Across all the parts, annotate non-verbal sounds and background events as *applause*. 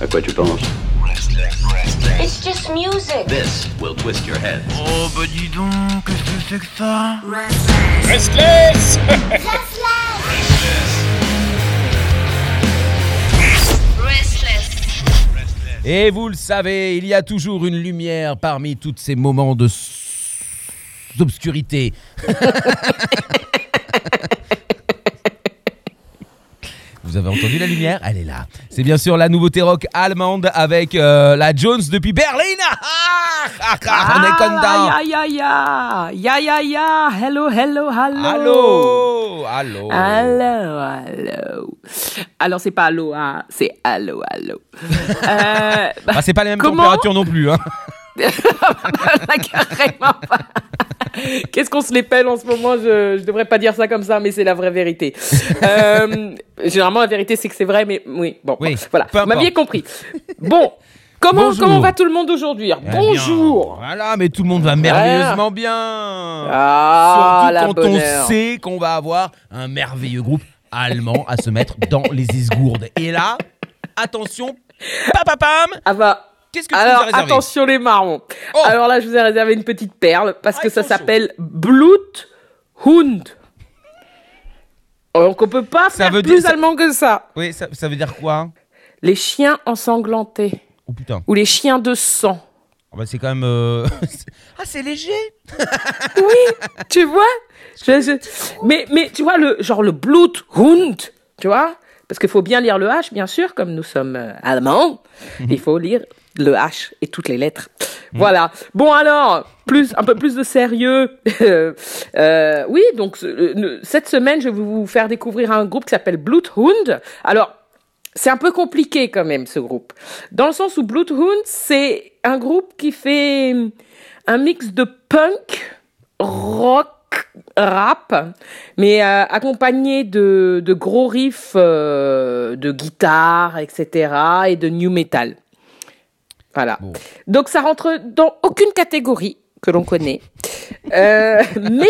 À quoi tu penses It's just music. This will twist your head. Oh bah dis donc, qu'est-ce que c'est que ça Restless Restless. Et vous le savez, il y a toujours une lumière parmi tous ces moments de s- d'obscurité. *laughs* Vous avez entendu la lumière? Elle est là. C'est bien sûr la nouveauté rock allemande avec euh, la Jones depuis Berlin. Ah, ah, ah, on est content. Ya ya ya ya ya ya hello hello hello Allô Allô Allô, allô. Alors, c'est pas allô, hein, c'est allô, allô. *laughs* Euh, bah, Ah, c'est pas les mêmes Comment températures non plus. Hein. *laughs* là, carrément pas. Qu'est-ce qu'on se les pèle en ce moment? Je, je devrais pas dire ça comme ça, mais c'est la vraie vérité. Euh, généralement, la vérité, c'est que c'est vrai, mais oui, bon, Oui, voilà. Vous m'aviez compris. Bon, comment, Bonjour. comment va tout le monde aujourd'hui? Eh bien, Bonjour. Voilà, mais tout le monde va merveilleusement bien. Ah, la Surtout quand on sait qu'on va avoir un merveilleux groupe allemand à se mettre dans les esgourdes. Et là, attention, papapam, Ah bah, qu'est-ce que tu nous as Alors réservé attention les marrons. Oh. Alors là, je vous ai réservé une petite perle parce Ah, que ça s'appelle Bluthund. Donc on peut pas Ça faire veut plus dire- ça- allemand que ça. Oui, ça, ça veut dire quoi? Les chiens ensanglantés Oh putain. ou les chiens de sang. Ah bah, c'est quand même. euh, *laughs* ah, c'est léger *laughs* Oui, tu vois? Je- je- Mais mais tu vois le genre le Bluthund, tu vois? Parce qu'il faut bien lire le H, bien sûr, comme nous sommes euh, allemands. Il faut lire le H et toutes les lettres. Voilà. Bon alors, plus un peu plus de sérieux. *laughs* Euh, oui, donc ce- cette semaine, je vais vous faire découvrir un groupe qui s'appelle Bluthund. Alors, c'est un peu compliqué quand même ce groupe, dans le sens où Bluthund c'est un groupe qui fait un mix de punk, rock, rap, mais euh, accompagné de, de gros riffs euh, de guitare, etc. et de new metal. Voilà. Bon. Donc ça rentre dans aucune catégorie que l'on connaît, *laughs* Euh, mais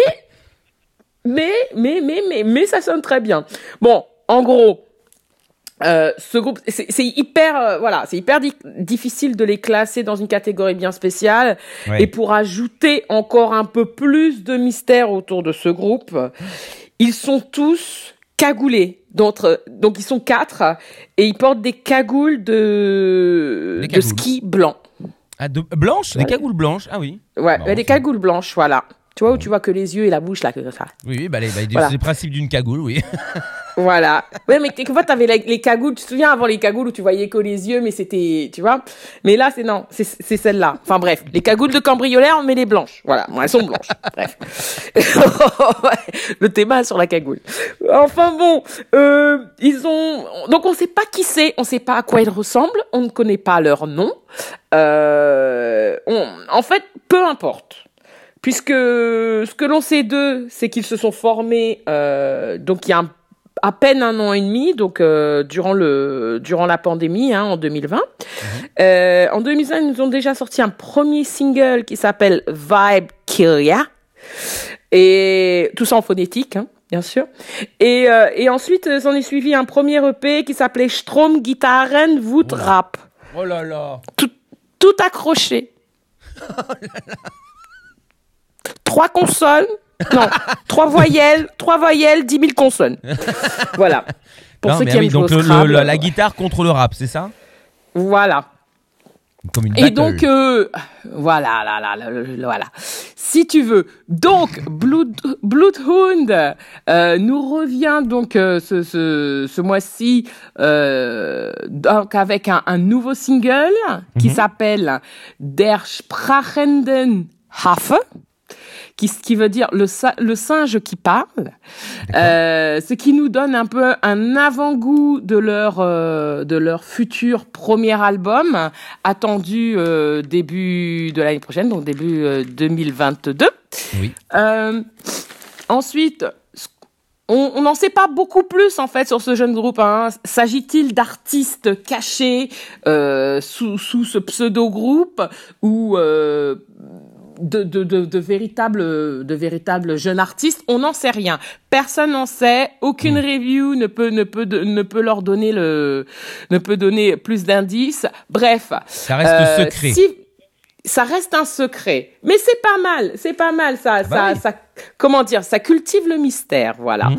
mais mais mais mais mais ça sonne très bien. Bon, en gros. Euh, ce groupe, c'est hyper, euh, voilà, c'est hyper di- difficile de les classer dans une catégorie bien spéciale. Ouais. Et pour ajouter encore un peu plus de mystère autour de ce groupe, ils sont tous cagoulés. Donc, donc ils sont quatre et ils portent des cagoules de, Des de ski blanc. ah, de, Blanche Des cagoules blanches Ah oui. Ouais, Marrant, des cagoules blanches, voilà. Tu vois où tu vois que les yeux et la bouche là, que ça. Oui, oui, bah, les- bah, Voilà. c'est le principe d'une cagoule, oui. *laughs* Voilà. Ouais, mais quelquefois, t'avais les, les cagoules. Tu te souviens avant les cagoules où tu voyais que les yeux, mais c'était, tu vois. Mais là, c'est non, c'est c'est celle-là. Enfin bref, les cagoules de cambrioleur, mais les blanches. Voilà, bon, elles sont blanches. bref. *laughs* Le thème sur la cagoule. Enfin bon, euh, ils ont. Donc on sait pas qui c'est, on sait pas à quoi ils ressemblent, on ne connaît pas leur nom. Euh, on- En fait, peu importe. Puisque ce que l'on sait d'eux, c'est qu'ils se sont formés euh, donc il y a un- à peine un an et demi, donc euh, durant le durant la pandémie, hein, en 2020. Euh, en 2020, ils nous ont déjà sorti un premier single qui s'appelle Vibe Kyria, et tout ça en phonétique, hein, bien sûr. Et, euh, et ensuite, euh, s'en est suivi un premier EP qui s'appelait Strom Gitarren Wood Rap, Oh là là. Tout, tout accroché. *laughs* Trois consonnes, non, trois voyelles, trois voyelles, dix mille consonnes. Voilà. Pour Non, ceux mais qui oui, aiment jouer donc le- la, la guitare contre le rap, c'est ça? Voilà. Comme une Et donc, euh, voilà, là, là, là, là, là, voilà. Si tu veux. Donc, Blood, Bloodhound euh, nous revient donc euh, ce, ce, ce mois-ci euh, donc avec un, un nouveau single qui Mhm. s'appelle Der Sprachenden Hafe. Qui, qui veut dire le, le singe qui parle, euh, ce qui nous donne un peu un avant-goût de leur euh, de leur futur premier album attendu euh, début de l'année prochaine, donc début euh, 2022. Oui. Ensuite, on on n'en sait pas beaucoup plus en fait sur ce jeune groupe. Hein. S'agit-il d'artistes cachés euh, sous, sous ce pseudo-groupe ou euh, de, de, de, de véritables, de véritables jeunes artistes. On n'en sait rien. Personne n'en sait. Aucune review ne peut, ne peut, ne peut leur donner le, ne peut donner plus d'indices. Bref. Ça reste Euh, secret. si- ça reste un secret, mais c'est pas mal, c'est pas mal ça, Bah ça, oui. ça, comment dire, ça cultive le mystère, voilà. Mhm.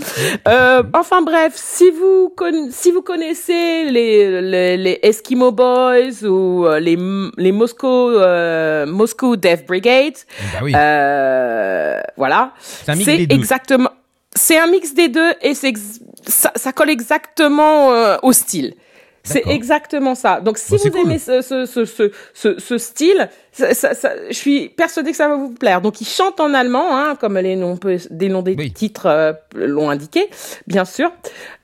Euh, enfin bref, si vous si vous connaissez les les, les Eskimo Boys ou euh, les les Moscow euh, Moscow Death Brigade, Bah oui. euh, voilà, C'est exactement, c'est un mix des deux et c'est ça, ça colle exactement euh, au style. C'est exactement ça. Donc si Bon, vous cool. aimez ce, ce, ce, ce style, ça, ça- ça- je suis persuadée que ça va vous plaire. Donc ils chantent en allemand, hein, comme les noms, des noms des Oui. titres euh, l'ont indiqué, bien sûr.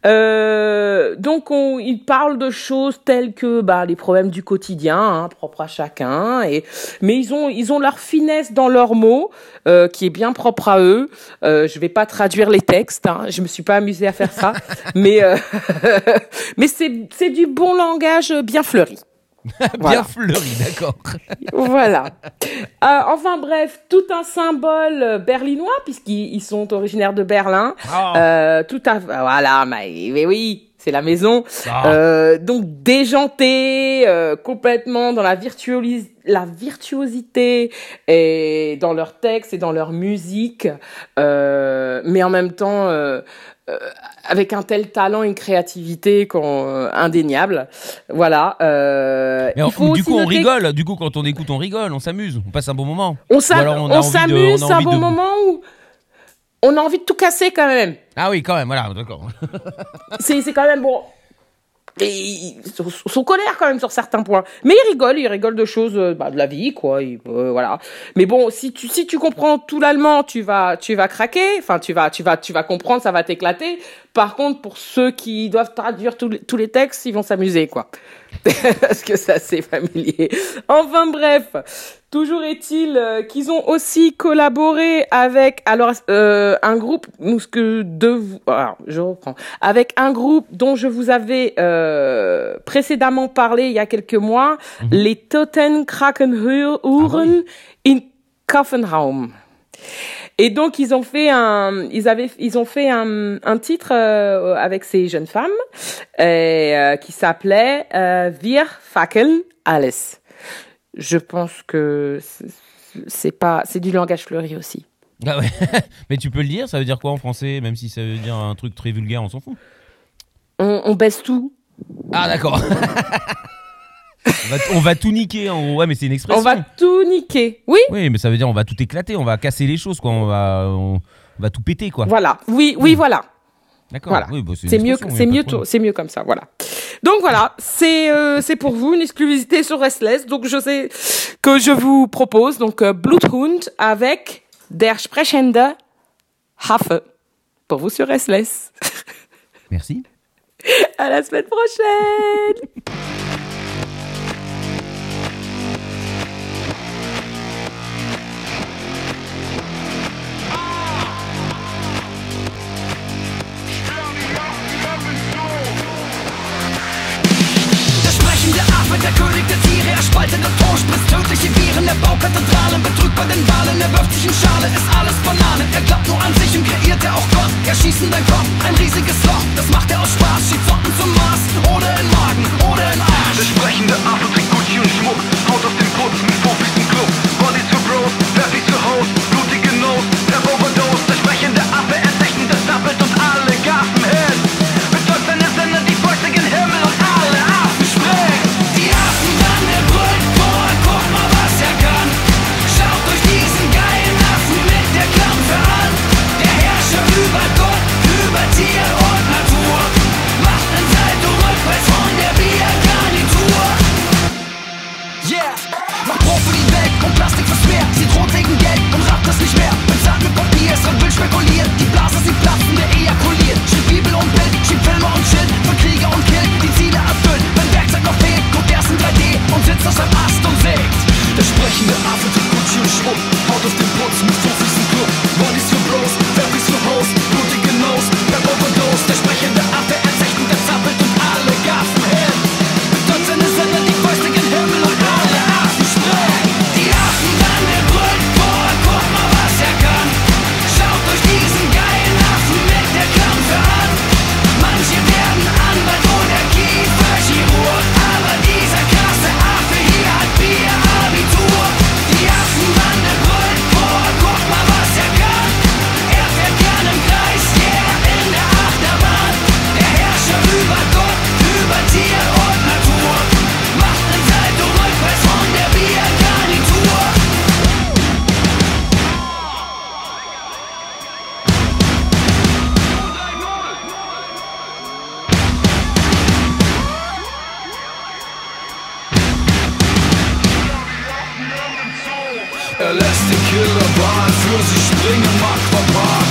Euh, donc on, ils parlent de choses telles que bah, les problèmes du quotidien, hein, propres à chacun. Et mais ils ont ils ont leur finesse dans leurs mots, euh, qui est bien propre à eux. Euh, je vais pas traduire les textes, hein, je me suis pas amusée à faire ça, *laughs* mais euh, *laughs* mais c'est c'est du bon langage bien fleuri. Bien voilà. fleuri, d'accord. Voilà. Euh, enfin bref, tout un symbole euh, berlinois puisqu'ils ils sont originaires de Berlin. Ah. Euh, tout à voilà, mais, mais oui, c'est la maison. Ah. Euh, donc déjanté, euh, complètement dans la virtuolis la virtuosité et dans leurs textes et dans leur musique, euh, mais en même temps avec un tel talent et une créativité indéniable. Voilà. Mais il faut du coup, on noter rigole. Du coup, quand on écoute, on rigole, on s'amuse, on passe un bon moment. on Ou s'amuse, un bon moment où on a envie de tout casser quand même. Ah oui, quand même, voilà, d'accord. *laughs* C'est quand même bon. Et ils sont, sont colère quand même sur certains points. Mais ils rigolent, ils rigolent de choses, euh, bah, de la vie, quoi. ils- euh, voilà. Mais bon, si tu si tu comprends tout l'allemand, tu vas tu vas craquer. Enfin, tu vas tu vas tu vas comprendre, ça va t'éclater. Par contre, pour ceux qui doivent traduire tous les, tous les textes, ils vont s'amuser, quoi. *laughs* Parce que ça c'est familier. Enfin bref, toujours est-il euh, qu'ils ont aussi collaboré avec alors euh, un groupe nous ce que de vous alors, je reprends avec un groupe dont je vous avais euh, précédemment parlé il y a quelques mois, les Toten Krakenhuren in Kaffenraum. Et donc ils ont fait un, ils avaient, ils ont fait un, un titre euh, avec ces jeunes femmes et, euh, qui s'appelait euh, Wir fackeln alles. Je pense que c'est- pas, c'est du langage fleuri aussi. Ah ouais. *laughs* Mais tu peux le dire, ça veut dire quoi en français Même si ça veut dire un truc très vulgaire, on s'en fout. On, on baisse tout, Ah d'accord. *laughs* on, va, on va tout niquer en gros. Ouais, mais c'est une expression. on va tout niquer. Oui, Oui, mais ça veut dire on va tout éclater, on va casser les choses, quoi. On va, on, on va tout péter, quoi. voilà. Oui, oui, voilà. D'accord. Voilà. Oui, bah, C'est mieux, c'est mieux, c'est mieux comme ça, voilà. Donc voilà, c'est euh, c'est pour vous une exclusivité sur Restless. Donc je sais que je vous propose donc euh, Bluthund avec Der Sprechende Hafe pour vous sur Restless. *laughs* Merci. À la semaine prochaine. *laughs* der König der Tiere, er spaltet und Tor, spritzt tödliche Viren, er baut Kathedralen, betrügt bei den Wahlen, er wirft sich in Schale, ist alles Banane, er glaubt nur an sich und kreiert er auch Gott, er schießt in dein Kopf, ein riesiges Loch, das macht er aus Spaß, schiebt Socken an für sich bringen, Aquapark.